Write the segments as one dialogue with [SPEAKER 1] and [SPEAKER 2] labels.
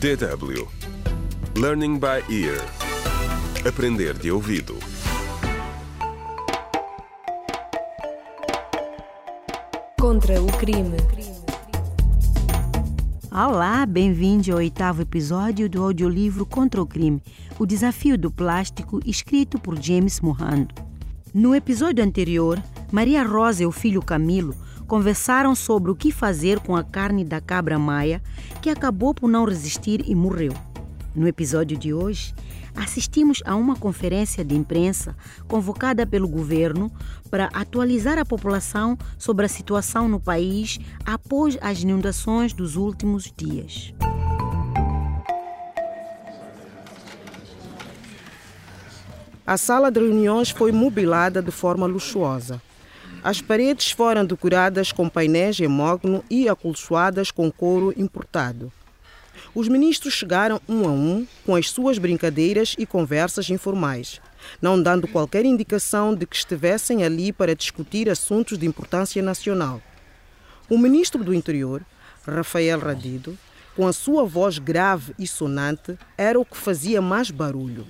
[SPEAKER 1] DW Learning by Ear Aprender de ouvido
[SPEAKER 2] Contra o crime.
[SPEAKER 3] Olá, bem-vindo ao oitavo episódio do audiolivro Contra o Crime, o desafio do plástico, escrito por James Mohando. No episódio anterior, Maria Rosa e o filho Camilo conversaram sobre o que fazer com a carne da cabra maia, que acabou por não resistir e morreu. No episódio de hoje, assistimos a uma conferência de imprensa convocada pelo governo para atualizar a população sobre a situação no país após as inundações dos últimos dias.
[SPEAKER 4] A sala de reuniões foi mobilada de forma luxuosa. As paredes foram decoradas com painéis em mogno e acolchoadas com couro importado. Os ministros chegaram um a um com as suas brincadeiras e conversas informais, não dando qualquer indicação de que estivessem ali para discutir assuntos de importância nacional. O ministro do Interior, Rafael Radido, com a sua voz grave e sonante, era o que fazia mais barulho.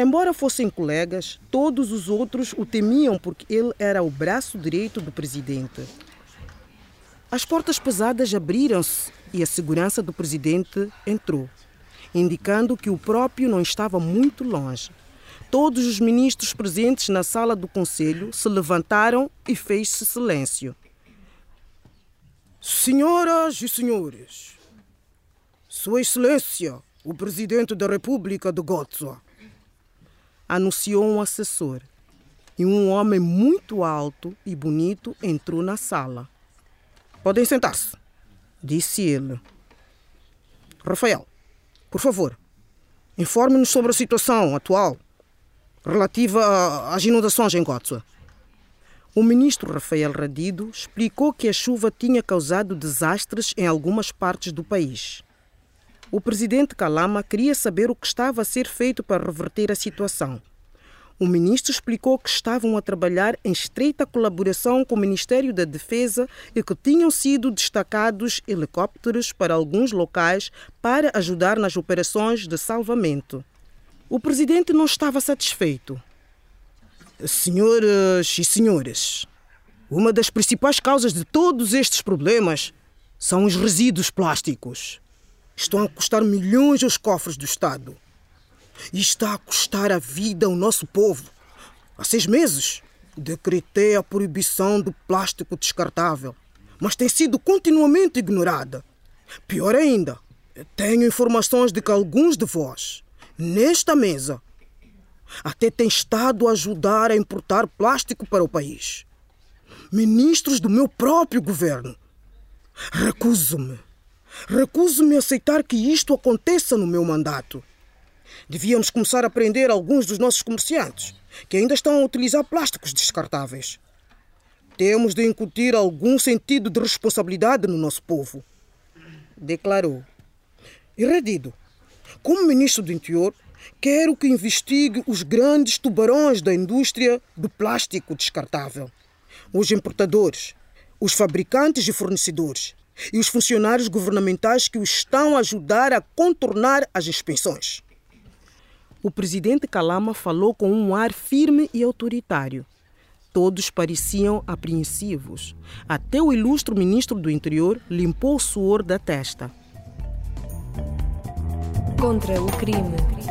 [SPEAKER 4] Embora fossem colegas, todos os outros o temiam porque ele era o braço direito do presidente. As portas pesadas abriram-se e a segurança do presidente entrou, indicando que o próprio não estava muito longe. Todos os ministros presentes na sala do conselho se levantaram e fez-se silêncio. Senhoras e senhores, Sua Excelência, o presidente da República de Gozo, anunciou um assessor. E um homem muito alto e bonito entrou na sala. Podem sentar-se, disse ele. Rafael, por favor, informe-nos sobre a situação atual relativa às inundações em Gozo. O ministro Rafael Radido explicou que a chuva tinha causado desastres em algumas partes do país. O presidente Kalama queria saber o que estava a ser feito para reverter a situação. O ministro explicou que estavam a trabalhar em estreita colaboração com o Ministério da Defesa e que tinham sido destacados helicópteros para alguns locais para ajudar nas operações de salvamento. O presidente não estava satisfeito. Senhoras e senhores, uma das principais causas de todos estes problemas são os resíduos plásticos. Estão a custar milhões aos cofres do Estado. E está a custar a vida ao nosso povo. Há seis meses, decretei a proibição do plástico descartável, mas tem sido continuamente ignorada. Pior ainda, tenho informações de que alguns de vós, nesta mesa, até têm estado a ajudar a importar plástico para o país. Ministros do meu próprio governo. Recuso-me. Recuso-me a aceitar que isto aconteça no meu mandato. Devíamos começar a prender alguns dos nossos comerciantes que ainda estão a utilizar plásticos descartáveis. Temos de incutir algum sentido de responsabilidade no nosso povo, declarou. E Redido, como ministro do Interior, quero que investigue os grandes tubarões da indústria do plástico descartável, os importadores, os fabricantes e fornecedores e os funcionários governamentais que os estão a ajudar a contornar as inspeções. O presidente Kalama falou com um ar firme e autoritário. Todos pareciam apreensivos. Até o ilustre ministro do Interior limpou o suor da testa.
[SPEAKER 2] Contra o crime.